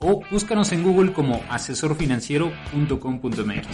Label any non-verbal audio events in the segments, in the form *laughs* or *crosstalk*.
o búscanos en Google como asesorfinanciero.com.mx.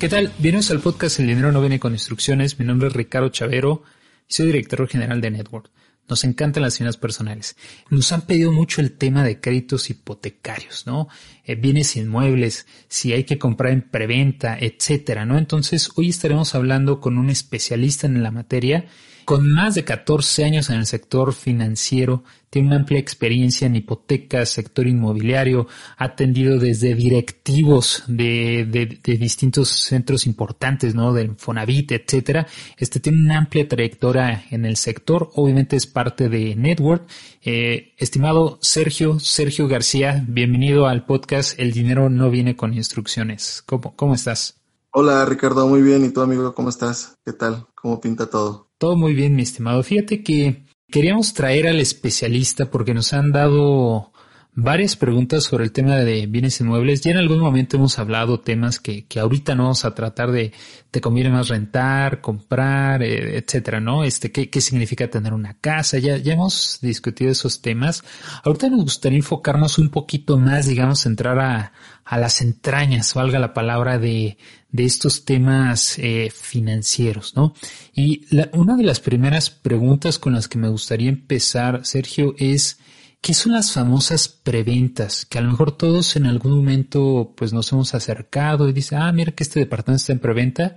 ¿Qué tal? Bienvenidos al podcast El dinero no viene con instrucciones. Mi nombre es Ricardo Chavero y soy director general de Network. Nos encantan las finanzas personales. Nos han pedido mucho el tema de créditos hipotecarios, ¿no? Eh, bienes inmuebles, si hay que comprar en preventa, etcétera, ¿no? Entonces, hoy estaremos hablando con un especialista en la materia con más de 14 años en el sector financiero, tiene una amplia experiencia en hipotecas, sector inmobiliario, ha atendido desde directivos de, distintos centros importantes, ¿no? Del Fonavit, etcétera. Este tiene una amplia trayectoria en el sector, obviamente es parte de Network. Eh, estimado Sergio, Sergio García, bienvenido al podcast El dinero no viene con instrucciones. ¿Cómo, cómo estás? Hola Ricardo, muy bien. ¿Y tú amigo, cómo estás? ¿Qué tal? ¿Cómo pinta todo? Todo muy bien, mi estimado. Fíjate que queríamos traer al especialista porque nos han dado varias preguntas sobre el tema de bienes inmuebles. Ya en algún momento hemos hablado temas que, que ahorita no vamos a tratar de te conviene más rentar, comprar, eh, etcétera, ¿no? Este, ¿qué, qué significa tener una casa? Ya, ya hemos discutido esos temas. Ahorita nos gustaría enfocarnos un poquito más, digamos, entrar a, a las entrañas, valga la palabra, de, de estos temas eh, financieros, ¿no? Y la, una de las primeras preguntas con las que me gustaría empezar, Sergio, es ¿Qué son las famosas preventas? Que a lo mejor todos en algún momento pues nos hemos acercado y dice, ah, mira que este departamento está en preventa.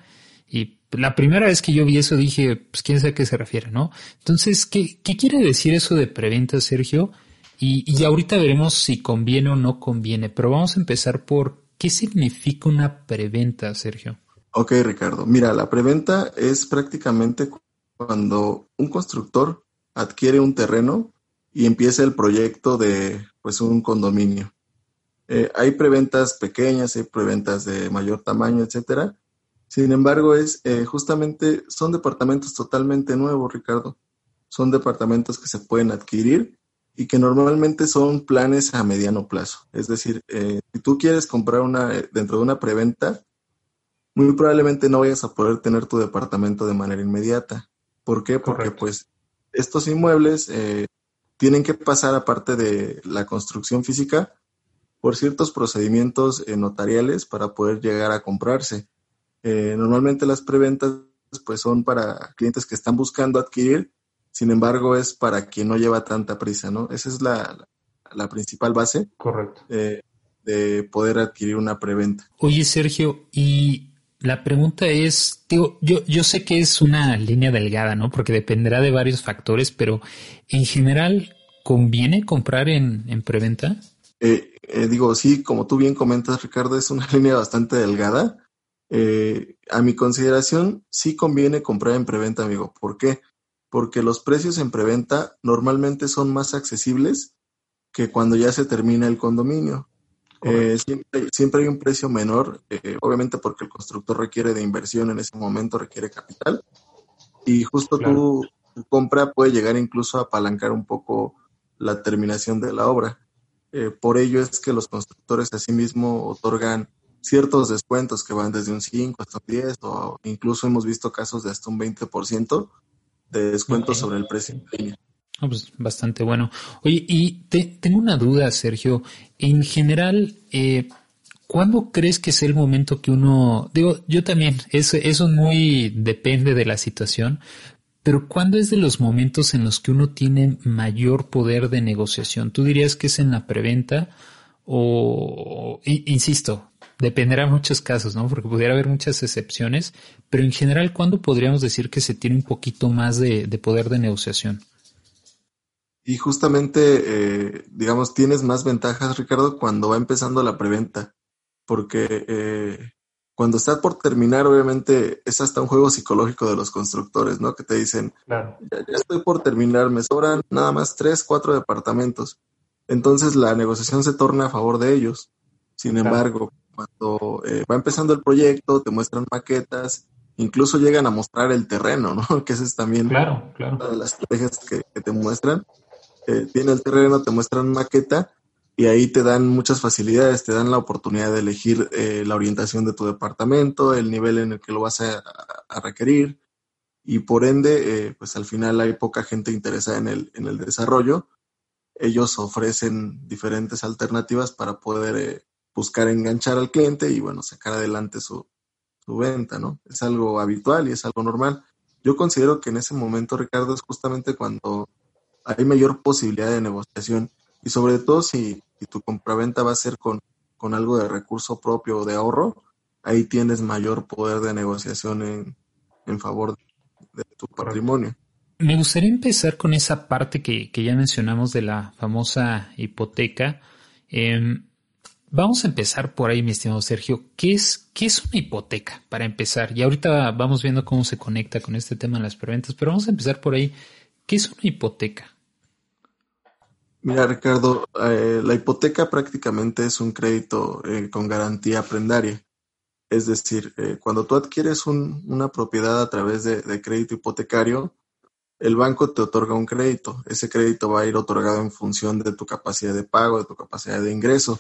Y la primera vez que yo vi eso dije, pues quién sabe a qué se refiere, ¿no? Entonces, ¿qué, qué quiere decir eso de preventa, Sergio? Y, y ahorita veremos si conviene o no conviene, pero vamos a empezar por qué significa una preventa, Sergio. Ok, Ricardo. Mira, la preventa es prácticamente cuando un constructor adquiere un terreno y empieza el proyecto de pues un condominio. Eh, hay preventas pequeñas, hay preventas de mayor tamaño, etcétera. Sin embargo, es eh, justamente son departamentos totalmente nuevos, Ricardo. Son departamentos que se pueden adquirir y que normalmente son planes a mediano plazo. Es decir, eh, si tú quieres comprar una dentro de una preventa, muy probablemente no vayas a poder tener tu departamento de manera inmediata. ¿Por qué? Porque pues estos inmuebles tienen que pasar, aparte de la construcción física, por ciertos procedimientos eh, notariales para poder llegar a comprarse. Eh, normalmente las preventas pues son para clientes que están buscando adquirir, sin embargo es para quien no lleva tanta prisa, ¿no? Esa es la, principal base. Correcto. Eh, de poder adquirir una preventa. Oye, Sergio, y la pregunta es, digo, yo, yo sé que es una línea delgada, ¿no? Porque dependerá de varios factores, pero en general, ¿conviene comprar en, en preventa? Eh, eh, digo, sí, como tú bien comentas, Ricardo, es una *laughs* línea bastante delgada. Eh, a mi consideración, sí conviene comprar en preventa, amigo. ¿Por qué? Porque los precios en preventa normalmente son más accesibles que cuando ya se termina el condominio. Eh, siempre, hay un precio menor, eh, obviamente porque el constructor requiere de inversión en ese momento, requiere capital. Y justo tu, compra puede llegar incluso a apalancar un poco la terminación de la obra. Eh, por ello es que los constructores asimismo otorgan ciertos descuentos que van desde un 5 hasta un 10 o incluso hemos visto casos de hasta un 20% de descuento sobre el precio en línea. Ah, pues bastante bueno. Oye, y te, tengo una duda, Sergio. En general, eh, ¿cuándo crees que es el momento que uno, digo, yo también, eso, eso muy depende de la situación, pero ¿cuándo es de los momentos en los que uno tiene mayor poder de negociación? ¿Tú dirías que es en la preventa o, insisto, dependerá de muchos casos, ¿no? Porque pudiera haber muchas excepciones, pero en general, ¿cuándo podríamos decir que se tiene un poquito más de, poder de negociación? Y justamente, eh, digamos, tienes más ventajas, Ricardo, cuando va empezando la preventa, porque eh, cuando estás por terminar, obviamente es hasta un juego psicológico de los constructores, ¿no? Que te dicen, ya, estoy por terminar, me sobran nada más tres, cuatro departamentos. Entonces la negociación se torna a favor de ellos. Sin embargo, cuando eh, va empezando el proyecto, te muestran maquetas, incluso llegan a mostrar el terreno, ¿no? *laughs* Que esa es también claro, claro. una de las estrategias que, te muestran. Eh, tiene el terreno, te muestran maqueta y ahí te dan muchas facilidades, te dan la oportunidad de elegir eh, la orientación de tu departamento, el nivel en el que lo vas a, requerir y por ende, eh, pues al final hay poca gente interesada en el, en el desarrollo. Ellos ofrecen diferentes alternativas para poder eh, buscar enganchar al cliente y bueno, sacar adelante su, su venta, ¿no? Es algo habitual y es algo normal. Yo considero que en ese momento, Ricardo, es justamente cuando hay mayor posibilidad de negociación y sobre todo si, tu compraventa va a ser con, con algo de recurso propio o de ahorro, ahí tienes mayor poder de negociación en, en favor de tu patrimonio. Me gustaría empezar con esa parte que, que ya mencionamos de la famosa hipoteca. Em, vamos a empezar por ahí, mi estimado Sergio. ¿Qué es, ¿Qué es una hipoteca para empezar? Y ahorita vamos viendo cómo se conecta con este tema de las preventas, pero vamos a empezar por ahí. ¿Qué es una hipoteca? Mira, Ricardo, eh, la hipoteca prácticamente es un crédito eh, con garantía prendaria. Es decir, eh, cuando tú adquieres una propiedad a través de, crédito hipotecario, el banco te otorga un crédito. Ese crédito va a ir otorgado en función de tu capacidad de pago, de tu capacidad de ingreso.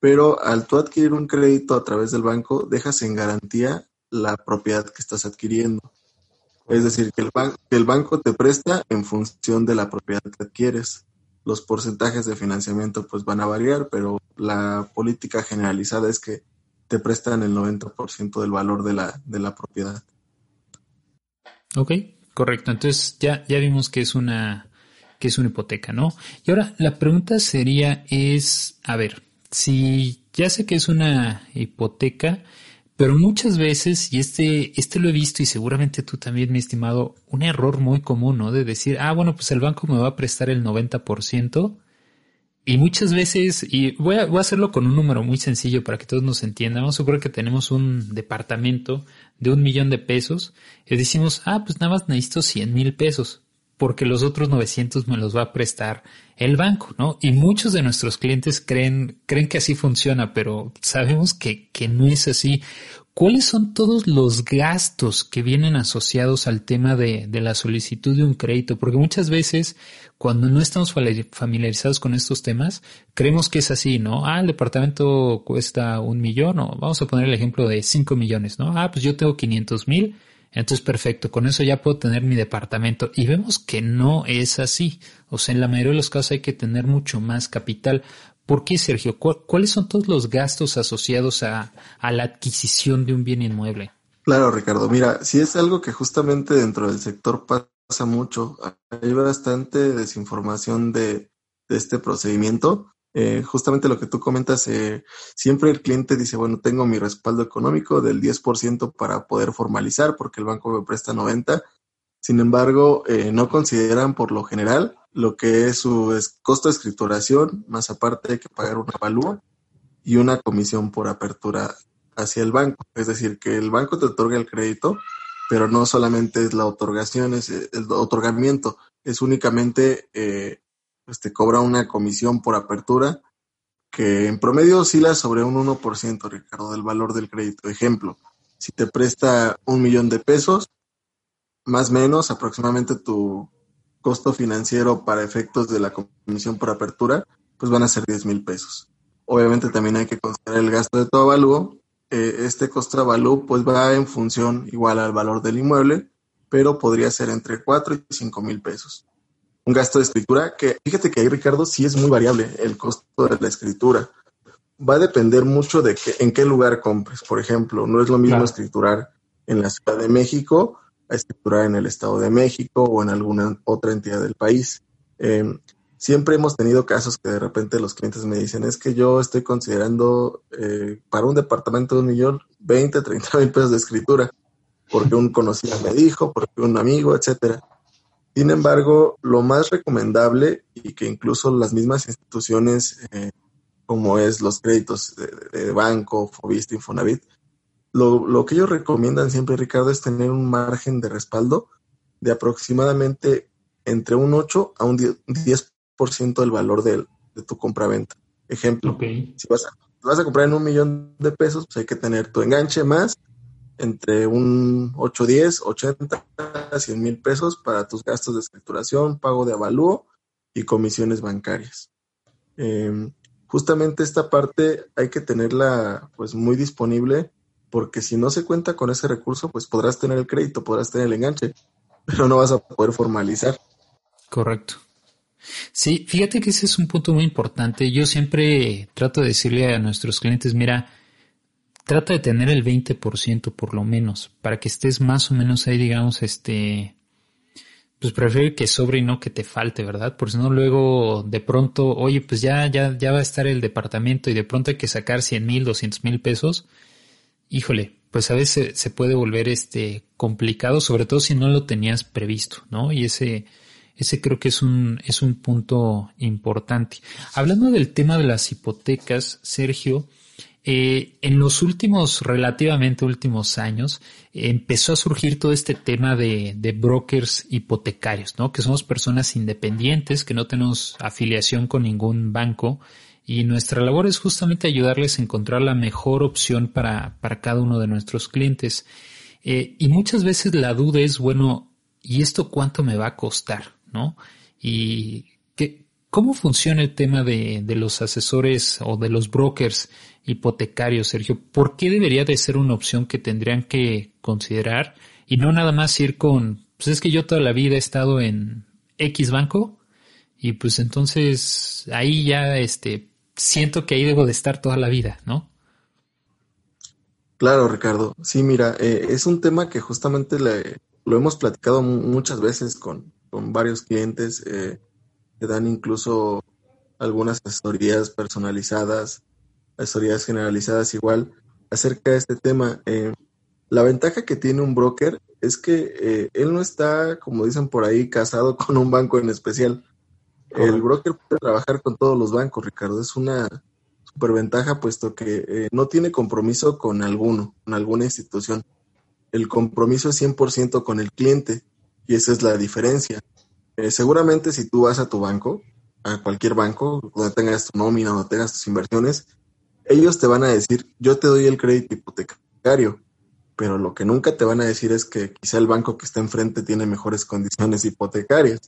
Pero al tú adquirir un crédito a través del banco, dejas en garantía la propiedad que estás adquiriendo. Es decir, que el, que el banco te presta en función de la propiedad que adquieres los porcentajes de financiamiento pues van a variar, pero la política generalizada es que te prestan el 90% del valor de la, de la propiedad. Ok, correcto. Entonces ya, ya vimos que es una que es una hipoteca, ¿no? Y ahora la pregunta sería es, a ver, si ya sé que es una hipoteca, pero muchas veces, y este, este lo he visto y seguramente tú también, mi estimado, un error muy común, ¿no? De decir, ah, bueno, pues el banco me va a prestar el 90%. Y muchas veces, y voy a, voy a hacerlo con un número muy sencillo para que todos nos entiendan. Vamos a suponer que tenemos un departamento de un millón de pesos y decimos, ah, pues nada más necesito 100 mil pesos porque los otros 900 me los va a prestar el banco, ¿no? Y muchos de nuestros clientes creen, creen que así funciona, pero sabemos que, que no es así. ¿Cuáles son todos los gastos que vienen asociados al tema de, de, la solicitud de un crédito? Porque muchas veces cuando no estamos familiarizados con estos temas, creemos que es así, ¿no? Ah, el departamento cuesta un millón, o vamos a poner el ejemplo de cinco millones, ¿no? Ah, pues yo tengo 500 mil, entonces, perfecto, con eso ya puedo tener mi departamento. Y vemos que no es así. O sea, en la mayoría de los casos hay que tener mucho más capital. ¿Por qué, Sergio? ¿Cuáles son todos los gastos asociados a, la adquisición de un bien inmueble? Claro, Ricardo. Mira, si es algo que justamente dentro del sector pasa mucho. Hay bastante desinformación de, de este procedimiento. Eh, justamente lo que tú comentas, eh, siempre el cliente dice, bueno, tengo mi respaldo económico del 10% para poder formalizar porque el banco me presta 90%. Sin embargo, eh, no consideran por lo general lo que es su costo de escrituración, más aparte hay que pagar una avalúo y una comisión por apertura hacia el banco. Es decir, que el banco te otorga el crédito, pero no solamente es la otorgación, es el otorgamiento, es únicamente pues te cobra una comisión por apertura que en promedio oscila sobre un 1%, Ricardo, del valor del crédito. Ejemplo, si te presta un millón de pesos, más o menos aproximadamente tu costo financiero para efectos de la comisión por apertura, pues van a ser 10 mil pesos. Obviamente también hay que considerar el gasto de tu avalúo. Eh, este costo de avalúo pues va en función igual al valor del inmueble, pero podría ser entre 4 y 5 mil pesos un gasto de escritura que, fíjate que ahí, Ricardo, sí es muy variable el costo de la escritura. va a depender mucho de que, en qué lugar compres. Por ejemplo, no es lo mismo escriturar en la Ciudad de México a escriturar en el Estado de México o en alguna otra entidad del país. Em, siempre hemos tenido casos que de repente los clientes me dicen, es que yo estoy considerando eh, para un departamento de un millón 20, 30 mil pesos de escritura, porque un conocido me dijo, porque un amigo, etcétera. Sin embargo, lo más recomendable y que incluso las mismas instituciones, eh, como es los créditos de, banco, Fobista, Infonavit, lo, lo, que ellos recomiendan siempre, Ricardo, es tener un margen de respaldo de aproximadamente entre un 8 a un 10% del valor de, de tu compraventa. Ejemplo, si vas a, vas a comprar en un millón de pesos, pues hay que tener tu enganche más entre un 8, 10, 80, 100 mil pesos para tus gastos de escrituración, pago de avalúo y comisiones bancarias. Em, justamente esta parte hay que tenerla pues muy disponible porque si no se cuenta con ese recurso, pues podrás tener el crédito, podrás tener el enganche, pero no vas a poder formalizar. Correcto. Sí, fíjate que ese es un punto muy importante. Yo siempre trato de decirle a nuestros clientes, mira, trata de tener el 20% por lo menos, para que estés más o menos ahí, digamos, este, pues prefiero que sobre y no que te falte, ¿verdad? Porque si no luego de pronto, oye, pues ya, ya, ya va a estar el departamento y de pronto hay que sacar 100 mil, 200 mil pesos. Híjole, pues a veces se puede volver este complicado, sobre todo si no lo tenías previsto, ¿no? Y ese, ese creo que es un, es un punto importante. Hablando del tema de las hipotecas, Sergio, eh, en los últimos, relativamente últimos años, empezó a surgir todo este tema de, de, brokers hipotecarios, ¿no? Que somos personas independientes, que no tenemos afiliación con ningún banco y nuestra labor es justamente ayudarles a encontrar la mejor opción para, para cada uno de nuestros clientes. Eh, y muchas veces la duda es, bueno, ¿y esto cuánto me va a costar? ¿No? Y ¿qué, ¿cómo funciona el tema de, de los asesores o de los brokers hipotecario, Sergio, ¿por qué debería de ser una opción que tendrían que considerar y no nada más ir con, pues es que yo toda la vida he estado en X banco y pues entonces ahí ya este siento que ahí debo de estar toda la vida, ¿no? Claro, Ricardo. Sí, mira, eh, es un tema que justamente lo hemos platicado muchas veces con, con varios clientes, eh, que dan incluso algunas asesorías personalizadas asesorías generalizadas igual acerca de este tema. Eh, la ventaja que tiene un broker es que eh, él no está, como dicen por ahí, casado *laughs* con un banco en especial. El broker puede trabajar con todos los bancos, Ricardo. Es una superventaja puesto que eh, no tiene compromiso con alguno, con alguna institución. El compromiso es 100% con el cliente y esa es la diferencia. Seguramente si tú vas a tu banco, a cualquier banco, donde tengas tu nómina, donde tengas tus inversiones, ellos te van a decir, yo te doy el crédito hipotecario, pero lo que nunca te van a decir es que quizá el banco que está enfrente tiene mejores condiciones hipotecarias.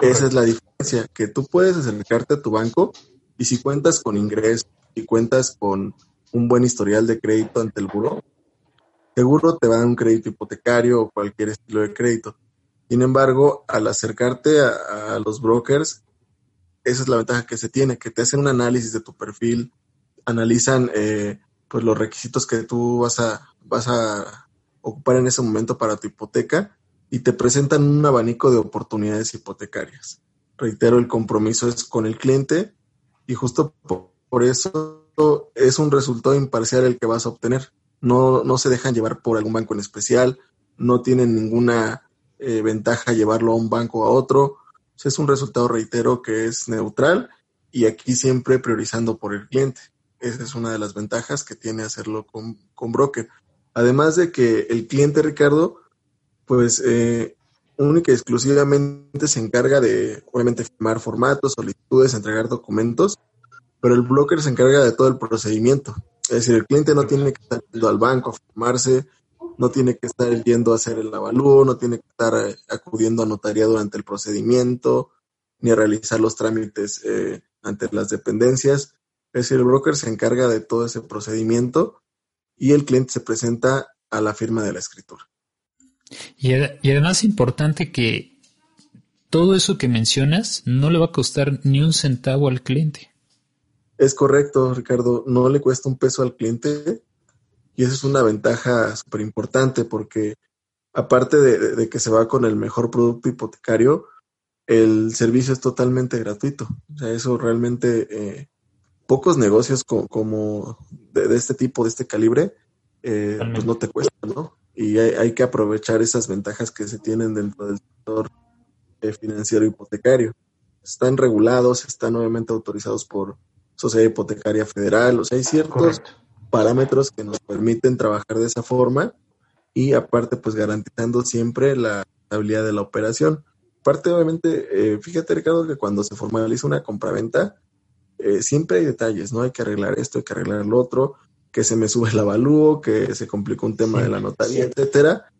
Esa es la diferencia, que tú puedes acercarte a tu banco y si cuentas con ingresos y cuentas con un buen historial de crédito ante el buró, seguro te va a dar un crédito hipotecario o cualquier estilo de crédito. Sin embargo, al acercarte a, los brokers, esa es la ventaja que se tiene, que te hacen un análisis de tu perfil, analizan eh, pues los requisitos que tú vas a, vas a ocupar en ese momento para tu hipoteca y te presentan un abanico de oportunidades hipotecarias. Reitero, el compromiso es con el cliente y justo por, eso es un resultado imparcial el que vas a obtener. No, no se dejan llevar por algún banco en especial, no tienen ninguna eh, ventaja llevarlo a un banco a otro. es un resultado, reitero, que es neutral y aquí siempre priorizando por el cliente. Esa es una de las ventajas que tiene hacerlo con, broker. Además de que el cliente, Ricardo, pues eh, única y exclusivamente se encarga de, obviamente, firmar formatos, solicitudes, entregar documentos, pero el broker se encarga de todo el procedimiento. Es decir, el cliente no tiene que estar yendo al banco a formarse, no tiene que estar yendo a hacer el avalúo, no tiene que estar eh, acudiendo a notaría durante el procedimiento, ni a realizar los trámites eh, ante las dependencias. Es decir, el broker se encarga de todo ese procedimiento y el cliente se presenta a la firma de la escritura. Y, además es importante que todo eso que mencionas no le va a costar ni un centavo al cliente. Es correcto, Ricardo. No le cuesta un peso al cliente y esa es una ventaja súper importante porque aparte de, que se va con el mejor producto hipotecario, el servicio es totalmente gratuito. O sea, eso realmente eh, pocos negocios como de, este tipo, de este calibre, eh, pues no te cuesta, ¿no? Y hay, que aprovechar esas ventajas que se tienen dentro del sector eh, financiero hipotecario. Están regulados, están obviamente autorizados por Sociedad Hipotecaria Federal, o sea, hay ciertos parámetros que nos permiten trabajar de esa forma y aparte pues garantizando siempre la estabilidad de la operación. Aparte obviamente, eh, fíjate Ricardo que cuando se formaliza una compraventa, eh, siempre hay detalles, ¿no? Hay que arreglar esto, hay que arreglar lo otro, que se me sube el avalúo, que se complicó un tema de la notaría, etcétera,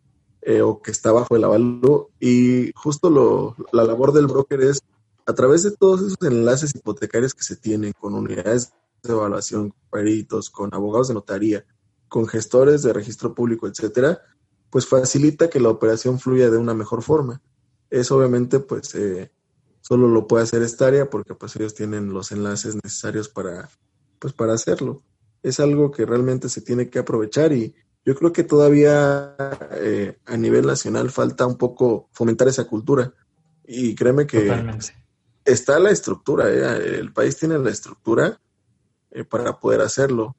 eh, o que está bajo el avalúo. Y justo lo, la labor del broker es, a través de todos esos enlaces hipotecarios que se tienen con unidades de evaluación, con peritos, con abogados de notaría, con gestores de registro público, etcétera, pues facilita que la operación fluya de una mejor forma. Eso obviamente, pues, eh, solo lo puede hacer esta área porque pues ellos tienen los enlaces necesarios para, pues, para hacerlo. Es algo que realmente se tiene que aprovechar y yo creo que todavía eh, a nivel nacional falta un poco fomentar esa cultura. Y créeme que está la estructura, ¿eh? el país tiene la estructura eh, para poder hacerlo.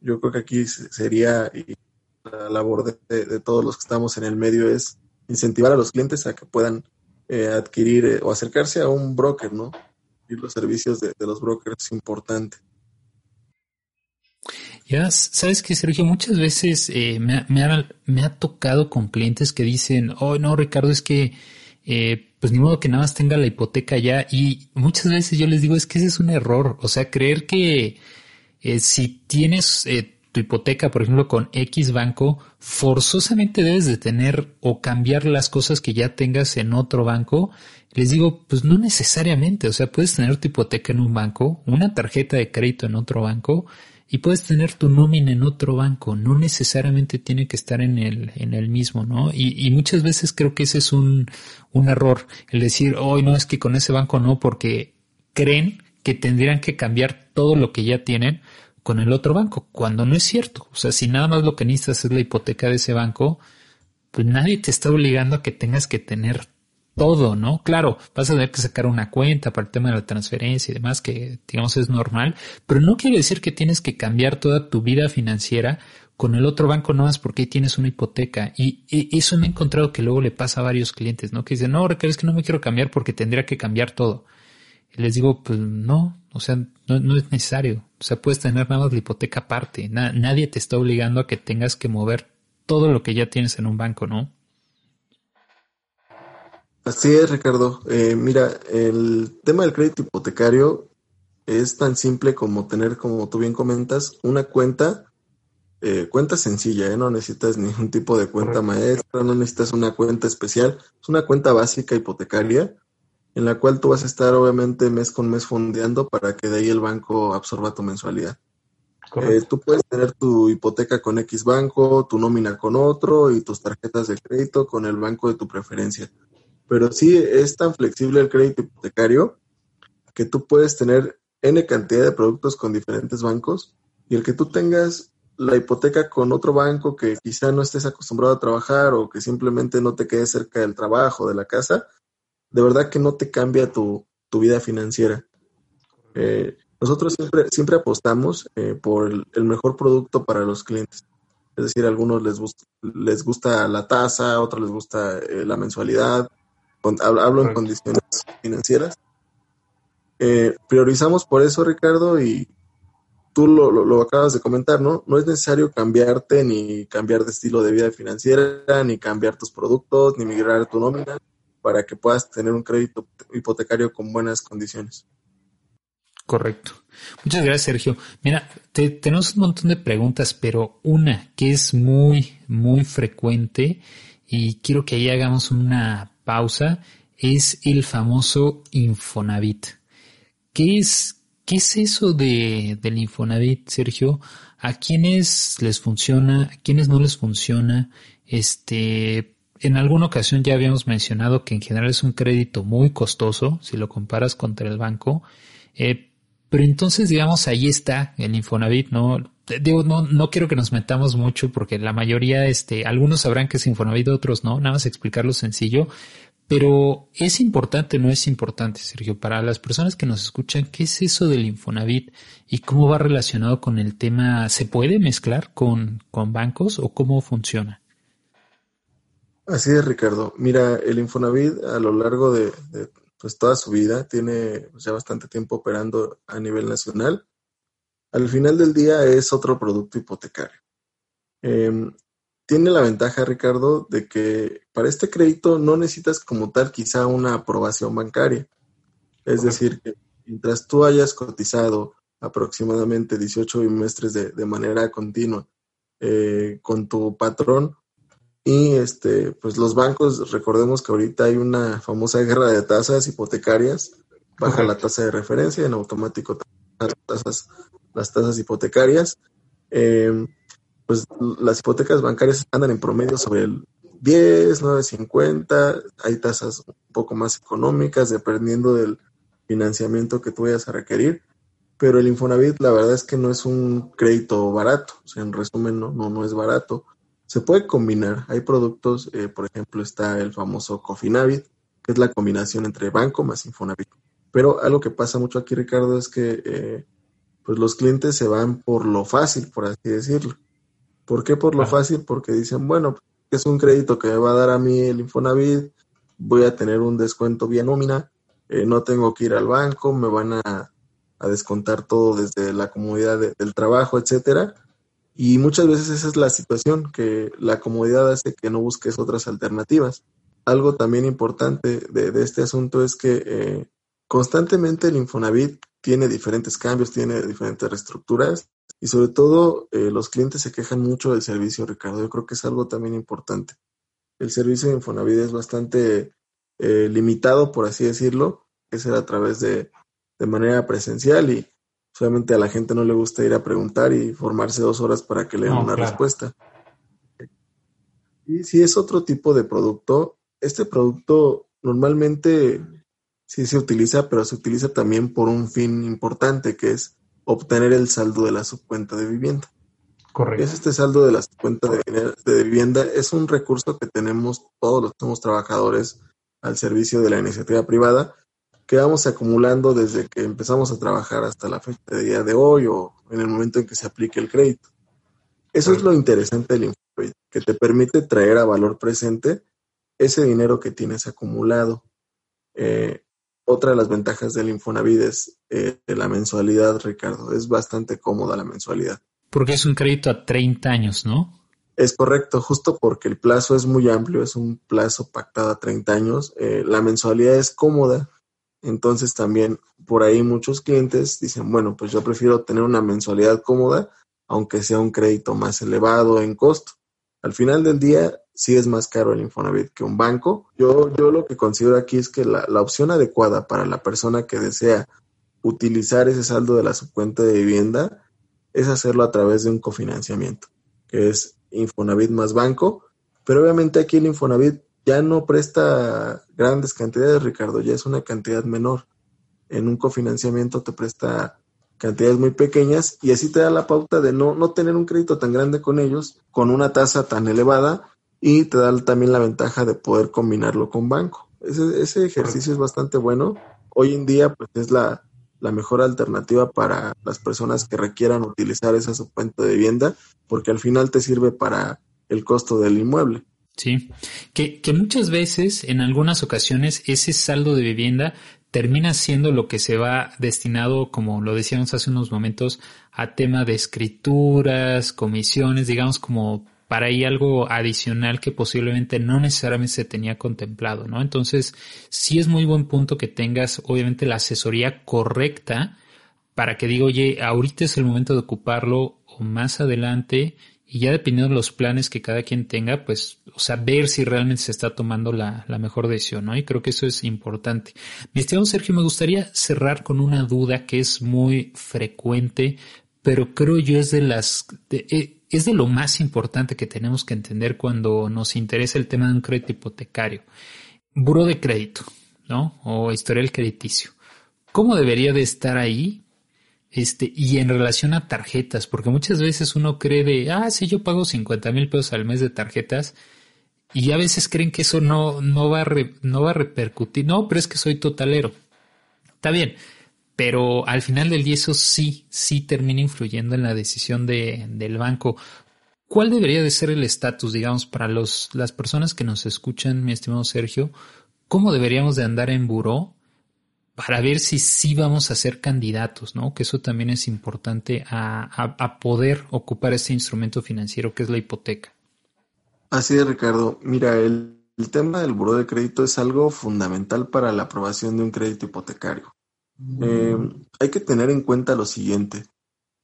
Yo creo que aquí sería y la labor de, todos los que estamos en el medio es incentivar a los clientes a que puedan eh, adquirir eh, o acercarse a un broker, ¿no? Y los servicios de, los brokers es importante. Ya, sabes que Sergio, muchas veces eh, me, ha, me, ha, tocado con clientes que dicen, oh no, Ricardo, es que pues ni modo que nada más tenga la hipoteca ya. Y muchas veces yo les digo, es que ese es un error. O sea, creer que si tienes tu hipoteca, por ejemplo, con X banco, forzosamente debes de tener o cambiar las cosas que ya tengas en otro banco. Les digo, pues no necesariamente, o sea, puedes tener tu hipoteca en un banco, una tarjeta de crédito en otro banco y puedes tener tu nómina en otro banco, no necesariamente tiene que estar en el, en el mismo, ¿no? Y, y muchas veces creo que ese es un, un error, el decir, hoy no es que con ese banco no, porque creen que tendrían que cambiar todo lo que ya tienen con el otro banco, cuando no es cierto. O sea, si nada más lo que necesitas es la hipoteca de ese banco, pues nadie te está obligando a que tengas que tener todo, ¿no? Claro, vas a tener que sacar una cuenta para el tema de la transferencia y demás, que digamos es normal, pero no quiere decir que tienes que cambiar toda tu vida financiera con el otro banco no más porque tienes una hipoteca. Y, eso me he encontrado que luego le pasa a varios clientes, ¿no? Que dicen, no, Raquel, es que no me quiero cambiar porque tendría que cambiar todo. Y les digo, pues no, o sea, no, es necesario. O sea, puedes tener nada más la hipoteca aparte. nadie te está obligando a que tengas que mover todo lo que ya tienes en un banco, ¿no? Así es, Ricardo. Eh, mira, el tema del crédito hipotecario es tan simple como tener, como tú bien comentas, una cuenta, eh, cuenta sencilla, ¿eh? no necesitas *laughs* ningún tipo de cuenta maestra, no necesitas una cuenta especial, es una cuenta básica hipotecaria en la cual tú vas a estar obviamente mes con mes fondeando para que de ahí el banco absorba tu mensualidad. Eh, tú puedes tener tu hipoteca con X banco, tu nómina con otro y tus tarjetas de crédito con el banco de tu preferencia. Pero sí es tan flexible el crédito hipotecario que tú puedes tener N cantidad de productos con diferentes bancos y el que tú tengas la hipoteca con otro banco que quizá no estés acostumbrado a trabajar o que simplemente no te quede cerca del trabajo, de la casa, de verdad que no te cambia tu, vida financiera. Eh, nosotros siempre, siempre apostamos eh, por el, mejor producto para los clientes. Es decir, a algunos les, gusta, les gusta la tasa, a otros les gusta eh, la mensualidad. Hablo en condiciones financieras. priorizamos por eso, Ricardo, y tú lo, lo, acabas de comentar, ¿no? No es necesario cambiarte ni cambiar de estilo de vida financiera, ni cambiar tus productos, ni migrar tu nómina para que puedas tener un crédito hipotecario con buenas condiciones. Correcto. Muchas gracias, Sergio. Mira, tenemos un montón de preguntas, pero una que es muy, muy frecuente y quiero que ahí hagamos una pausa es el famoso Infonavit. ¿Qué es, qué es eso de, del Infonavit, Sergio? ¿A quiénes les funciona? ¿A quiénes no les funciona? Este, en alguna ocasión ya habíamos mencionado que en general es un crédito muy costoso si lo comparas contra el banco, eh, Pero entonces, digamos, ahí está el Infonavit, ¿no? Digo, no, no quiero que nos metamos mucho porque la mayoría, este, algunos sabrán que es Infonavit, otros no, nada más explicarlo sencillo. Pero es importante, no es importante, Sergio, para las personas que nos escuchan, ¿qué es eso del Infonavit y cómo va relacionado con el tema? ¿Se puede mezclar con, con bancos o cómo funciona? Así es, Ricardo. Mira, el Infonavit a lo largo de, pues toda su vida tiene ya bastante tiempo operando a nivel nacional. Al final del día es otro producto hipotecario. Em, tiene la ventaja, Ricardo, de que para este crédito no necesitas como tal quizá una aprobación bancaria. Es decir, que mientras tú hayas cotizado aproximadamente 18 bimestres de, manera continua eh, con tu patrón y este, pues los bancos, recordemos que ahorita hay una famosa guerra de tasas hipotecarias, baja la tasa de referencia, en automático las tasas, las tasas hipotecarias. Eh, pues las hipotecas bancarias andan en promedio sobre el 10, 9.50, hay tasas un poco más económicas dependiendo del financiamiento que tú vayas a requerir, pero el Infonavit la verdad es que no es un crédito barato, o sea, en resumen no, no, no es barato. Se puede combinar, hay productos, eh, por ejemplo está el famoso Cofinavit, que es la combinación entre banco más Infonavit. Pero algo que pasa mucho aquí, Ricardo, es que eh, pues los clientes se van por lo fácil, por así decirlo. ¿Por qué por lo fácil? Porque dicen, bueno, es un crédito que me va a dar a mí el Infonavit, voy a tener un descuento vía nómina, eh, no tengo que ir al banco, me van a, descontar todo desde la comodidad del trabajo, etcétera. Y muchas veces esa es la situación, que la comodidad hace que no busques otras alternativas. Algo también importante de, este asunto es que eh, constantemente el Infonavit tiene diferentes cambios, tiene diferentes reestructuras y sobre todo, eh, los clientes se quejan mucho del servicio, Ricardo. Yo creo que es algo también importante. El servicio de Infonavit es bastante eh, limitado, por así decirlo, que ser a través de, de manera presencial y solamente a la gente no le gusta ir a preguntar y formarse dos horas para que le den una respuesta. Y si es otro tipo de producto, este producto normalmente sí se utiliza, pero se utiliza también por un fin importante, que es obtener el saldo de la subcuenta de vivienda. Correcto. Es este saldo de la subcuenta de, vivienda, es un recurso que tenemos todos los somos trabajadores al servicio de la iniciativa privada, que vamos acumulando desde que empezamos a trabajar hasta la fecha de día de hoy o en el momento en que se aplique el crédito. Eso es lo interesante del Infonavit, que te permite traer a valor presente ese dinero que tienes acumulado. Eh, otra de las ventajas del Infonavit es eh, la mensualidad, Ricardo. Es bastante cómoda la mensualidad. Porque es un crédito a 30 años, ¿no? Es correcto, justo porque el plazo es muy amplio, es un plazo pactado a 30 años. Eh, la mensualidad es cómoda. Entonces también por ahí muchos clientes dicen, bueno, pues yo prefiero tener una mensualidad cómoda, aunque sea un crédito más elevado en costo. Al final del día, sí es más caro el Infonavit que un banco. Yo, yo lo que considero aquí es que la, opción adecuada para la persona que desea utilizar ese saldo de la subcuenta de vivienda es hacerlo a través de un cofinanciamiento, que es Infonavit más banco. Pero obviamente aquí el Infonavit ya no presta grandes cantidades, Ricardo, ya es una cantidad menor. En un cofinanciamiento te presta cantidades muy pequeñas y así te da la pauta de no, no tener un crédito tan grande con ellos, con una tasa tan elevada y te da también la ventaja de poder combinarlo con banco. Ese, ese ejercicio es bastante bueno. Hoy en día pues es la, la mejor alternativa para las personas que requieran utilizar esa subcuenta de vivienda porque al final te sirve para el costo del inmueble. Sí, que, que muchas veces, en algunas ocasiones, ese saldo de vivienda termina siendo lo que se va destinado, como lo decíamos hace unos momentos, a tema de escrituras, comisiones, digamos como para ahí algo adicional que posiblemente no necesariamente se tenía contemplado, ¿no? Entonces, sí es muy buen punto que tengas, obviamente, la asesoría correcta para que diga, oye, ahorita es el momento de ocuparlo o más adelante y ya dependiendo de los planes que cada quien tenga, pues, o sea, ver si realmente se está tomando la, la mejor decisión, ¿no? Y creo que eso es importante. Mi estimado Sergio, me gustaría cerrar con una duda que es muy frecuente, pero creo yo es de las, eh, es de lo más importante que tenemos que entender cuando nos interesa el tema de un crédito hipotecario. Buro de crédito, ¿no? O historial crediticio. ¿Cómo debería de estar ahí Este, y en relación a tarjetas, porque muchas veces uno cree de, ah, sí, yo pago 50 mil pesos al mes de tarjetas, y a veces creen que eso no, no, va a no va repercutir. No, pero es que soy totalero. Está bien, pero al final del día eso sí, sí termina influyendo en la decisión de, del banco. ¿Cuál debería de ser el estatus, digamos, para los, las personas que nos escuchan, mi estimado Sergio? ¿Cómo deberíamos de andar en buró para ver si sí vamos a ser candidatos, ¿no? Que eso también es importante a, poder ocupar ese instrumento financiero que es la hipoteca. Así es, Ricardo. Mira, el, tema del buro de crédito es algo fundamental para la aprobación de un crédito hipotecario. Eh, hay que tener en cuenta lo siguiente.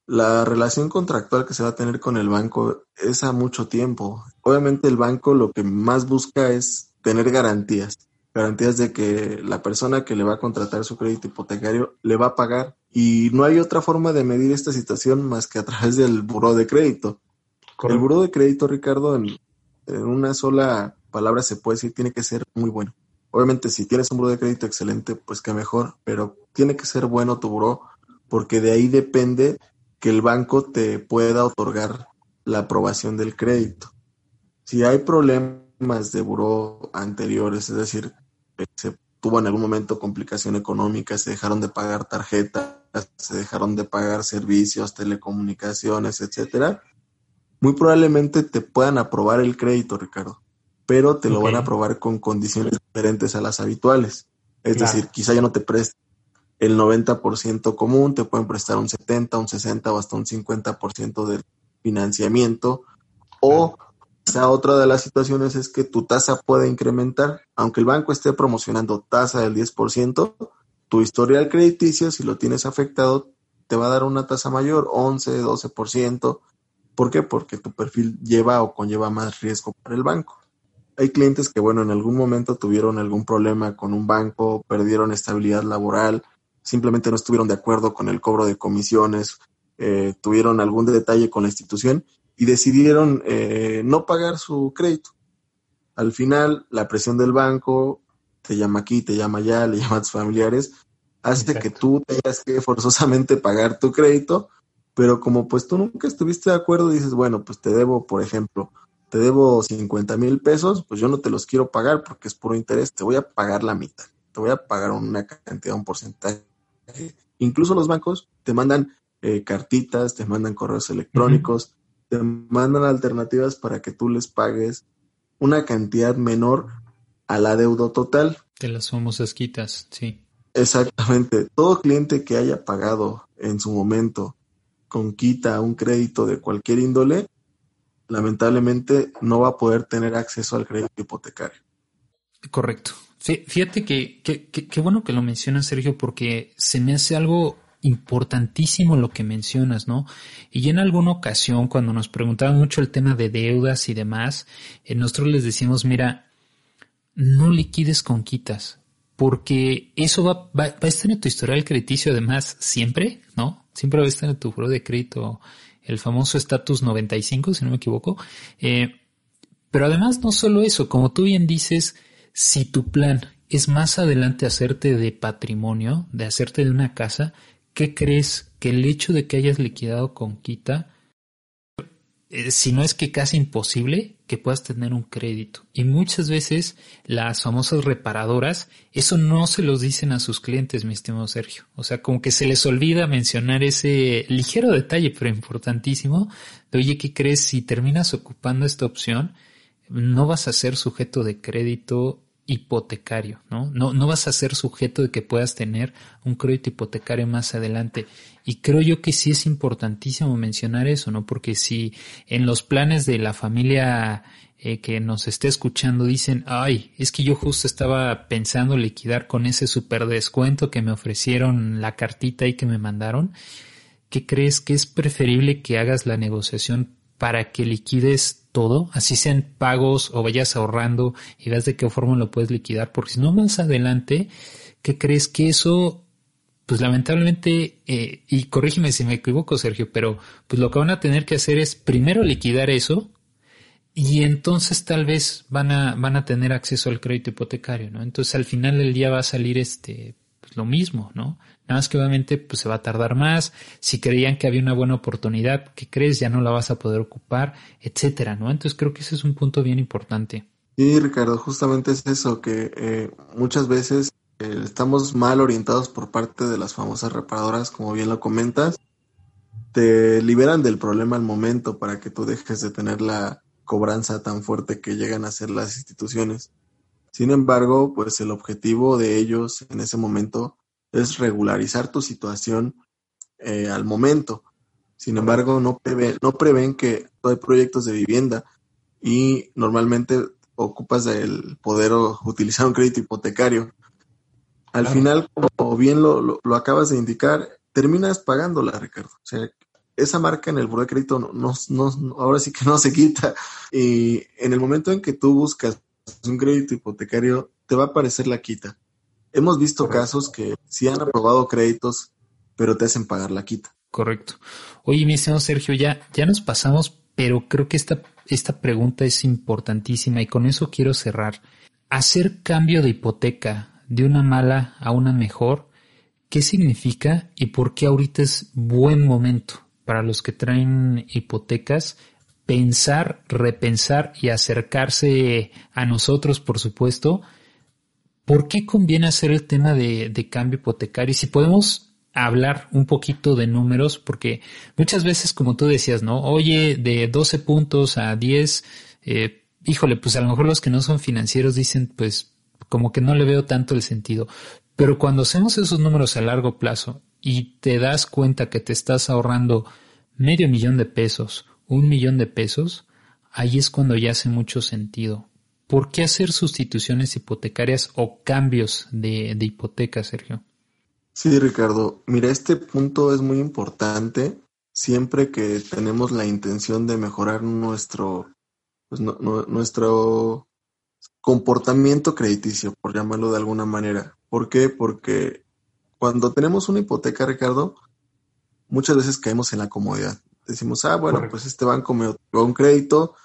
La relación contractual que se va a tener con el banco es a mucho tiempo. Obviamente el banco lo que más busca es tener garantías garantías de que la persona que le va a contratar su crédito hipotecario le va a pagar. Y no hay otra forma de medir esta situación más que a través del buró de crédito. El buró de crédito, Ricardo, en, una sola palabra se puede decir, tiene que ser muy bueno. Obviamente, si tienes un buró de crédito excelente, pues qué mejor, pero tiene que ser bueno tu buró, porque de ahí depende que el banco te pueda otorgar la aprobación del crédito. Si hay problemas de buró anteriores, es decir, se tuvo en algún momento complicación económica, se dejaron de pagar tarjetas, se dejaron de pagar servicios, telecomunicaciones, etcétera, muy probablemente te puedan aprobar el crédito, Ricardo, pero te lo van a aprobar con condiciones diferentes a las habituales. Es decir, quizá ya no te preste el 90% común, te pueden prestar un 70, un 60 o hasta un 50% de financiamiento o otra de las situaciones es que tu tasa puede incrementar, aunque el banco esté promocionando tasa del 10%, tu historial crediticio, si lo tienes afectado, te va a dar una tasa mayor, 11, 12%. ¿Por qué? Porque tu perfil lleva o conlleva más riesgo para el banco. Hay clientes que, bueno, en algún momento tuvieron algún problema con un banco, perdieron estabilidad laboral, simplemente no estuvieron de acuerdo con el cobro de comisiones, eh, tuvieron algún detalle con la institución y decidieron eh, no pagar su crédito. Al final, la presión del banco, te llama aquí, te llama allá, le *laughs* llama a tus familiares, hace que tú tengas que forzosamente pagar tu crédito, pero como pues tú nunca estuviste de acuerdo, dices, bueno, pues te debo, por ejemplo, te debo 50 mil pesos, pues yo no te los quiero pagar porque es puro interés, te voy a pagar la mitad, te voy a pagar una cantidad, un porcentaje. Incluso los bancos te mandan eh, cartitas, te mandan correos electrónicos, te mandan alternativas para que tú les pagues una cantidad menor a la deuda total. De las famosas quitas, sí. Exactamente. Todo cliente que haya pagado en su momento con quita un crédito de cualquier índole, lamentablemente no va a poder tener acceso al crédito hipotecario. Correcto. Fíjate que qué bueno que lo mencionas, Sergio, porque se me hace algo importantísimo lo que mencionas, ¿no? Y en alguna ocasión, cuando nos preguntaban mucho el tema de deudas y demás, eh, nosotros les decimos, mira, no liquides con quitas, porque eso va, va, a estar en tu historial crediticio además siempre, ¿no? Siempre va a estar en tu foro de crédito el famoso estatus 95, si no me equivoco. Eh, pero además no solo eso, como tú bien dices, si tu plan es más adelante hacerte de patrimonio, de hacerte de una casa, ¿qué crees que el hecho de que hayas liquidado con quita, eh, si no es que casi imposible, que puedas tener un crédito? Y muchas veces las famosas reparadoras, eso no se los dicen a sus clientes, mi estimado Sergio. O sea, como que se les olvida mencionar ese ligero detalle, pero importantísimo, de oye, ¿qué crees? Si terminas ocupando esta opción, no vas a ser sujeto de crédito hipotecario, ¿no? ¿no? No vas a ser sujeto de que puedas tener un crédito hipotecario más adelante. Y creo yo que sí es importantísimo mencionar eso, ¿no? Porque si en los planes de la familia eh, que nos esté escuchando dicen, ay, es que yo justo estaba pensando liquidar con ese super descuento que me ofrecieron la cartita y que me mandaron, ¿qué crees que es preferible que hagas la negociación para que liquides todo, así sean pagos o vayas ahorrando y veas de qué forma lo puedes liquidar, porque si no más adelante, ¿qué crees que eso, pues lamentablemente, eh, y corrígeme si me equivoco Sergio, pero pues lo que van a tener que hacer es primero liquidar eso y entonces tal vez van a, van a tener acceso al crédito hipotecario, ¿no? Entonces al final del día va a salir este, pues, lo mismo, ¿no? Nada más que obviamente pues se va a tardar más. Si creían que había una buena oportunidad, que crees ya no la vas a poder ocupar, etcétera, ¿no? Entonces creo que ese es un punto bien importante. Sí, Ricardo, justamente es eso, que eh, muchas veces eh, estamos mal orientados por parte de las famosas reparadoras, como bien lo comentas. Te liberan del problema al momento para que tú dejes de tener la cobranza tan fuerte que llegan a ser las instituciones. Sin embargo, pues el objetivo de ellos en ese momento es regularizar tu situación eh, al momento. Sin embargo, no, prevé, no prevén que hay proyectos de vivienda y normalmente ocupas el poder *laughs* utilizar un crédito hipotecario. Al final, como bien lo, lo, acabas de indicar, terminas pagándola, Ricardo. O sea, esa marca en el buro de crédito no, no, no, ahora sí que no se quita. Y en el momento en que tú buscas un crédito hipotecario, te va a aparecer la quita. Hemos visto casos que sí han aprobado créditos, pero te hacen pagar la quita. Correcto. Oye, mi estimado Sergio, ya, ya nos pasamos, pero creo que esta, esta pregunta es importantísima y con eso quiero cerrar. Hacer cambio de hipoteca de una mala a una mejor, ¿qué significa y por qué ahorita es buen momento para los que traen hipotecas pensar, repensar y acercarse a nosotros, por supuesto, ¿por qué conviene hacer el tema de, cambio hipotecario? Y si podemos hablar un poquito de números, porque muchas veces, como tú decías, ¿no? Oye, de 12 puntos a 10, eh, híjole, pues a lo mejor los que no son financieros dicen, pues como que no le veo tanto el sentido. Pero cuando hacemos esos números a largo plazo y te das cuenta que te estás ahorrando medio millón de pesos, un millón de pesos, ahí es cuando ya hace mucho sentido. ¿Por qué hacer sustituciones hipotecarias o cambios de, de hipoteca, Sergio? Sí, Ricardo. Mira, este punto es muy importante siempre que tenemos la intención de mejorar nuestro, pues, nuestro comportamiento crediticio, por llamarlo de alguna manera. ¿Por qué? Porque cuando tenemos una hipoteca, Ricardo, muchas veces caemos en la comodidad. Decimos, ah, bueno, pues este banco me otorgó un crédito,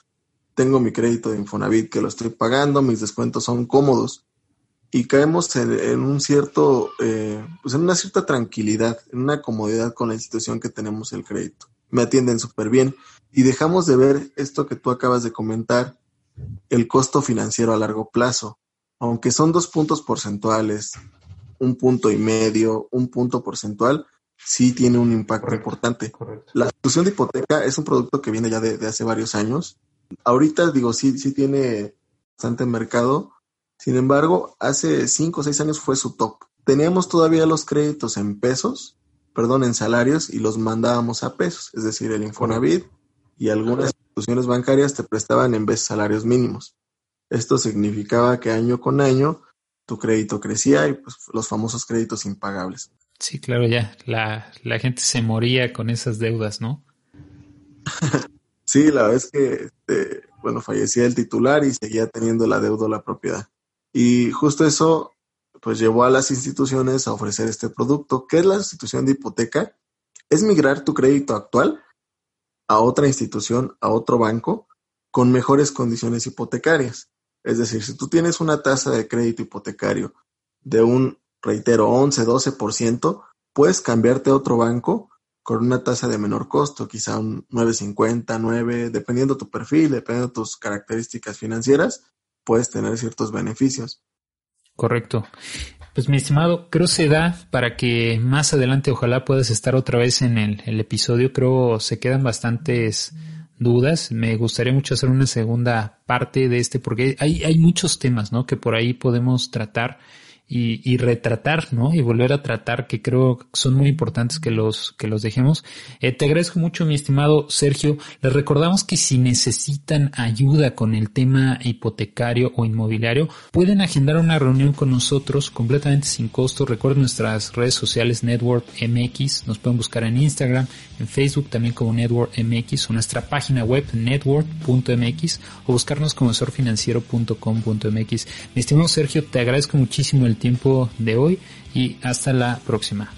tengo mi crédito de Infonavit que lo estoy pagando, mis descuentos son cómodos y caemos en, un cierto, eh, pues en una cierta tranquilidad, en una comodidad con la institución que tenemos el crédito. Me atienden súper bien y dejamos de ver esto que tú acabas de comentar, el costo financiero a largo plazo. Aunque son dos puntos porcentuales, un punto y medio, un punto porcentual, sí tiene un impacto importante. La institución de hipoteca es un producto que viene ya de, de hace varios años ahorita digo, sí, sí tiene bastante mercado. Sin embargo, hace cinco o seis años fue su top. Teníamos todavía los créditos en pesos, perdón, en salarios y los mandábamos a pesos. Es decir, el Infonavit y algunas instituciones bancarias te prestaban en vez de salarios mínimos. Esto significaba que año con año tu crédito crecía y pues los famosos créditos impagables. Sí, claro, ya. La, la gente se moría con esas deudas, ¿no? *laughs* Sí, la es que, este, bueno, fallecía el titular y seguía teniendo la deuda la propiedad. Y justo eso, pues llevó a las instituciones a ofrecer este producto. ¿Qué es la institución de hipoteca? Es migrar tu crédito actual a otra institución, a otro banco, con mejores condiciones hipotecarias. Es decir, si tú tienes una tasa de crédito hipotecario de un, reitero, 11, 12%, puedes cambiarte a otro banco con una tasa de menor costo, quizá un 9.50, 9, dependiendo tu perfil, dependiendo tus características financieras, puedes tener ciertos beneficios. Correcto. Pues mi estimado, creo se da para que más adelante ojalá puedas estar otra vez en el, episodio. Creo se quedan bastantes dudas. Me gustaría mucho hacer una segunda parte de este porque hay, hay muchos temas, ¿no? Que por ahí podemos tratar y, y, retratar, ¿no? Y volver a tratar, que creo son muy importantes que los, que los dejemos. Eh, te agradezco mucho, mi estimado Sergio. Les recordamos que si necesitan ayuda con el tema hipotecario o inmobiliario, pueden agendar una reunión con nosotros completamente sin costo. Recuerden nuestras redes sociales Network MX, nos pueden buscar en Instagram, en Facebook también como Network MX o nuestra página web network.mx o buscarnos como sorfinanciero.com.mx. Mi estimado Sergio, te agradezco muchísimo tiempo de hoy y hasta la próxima.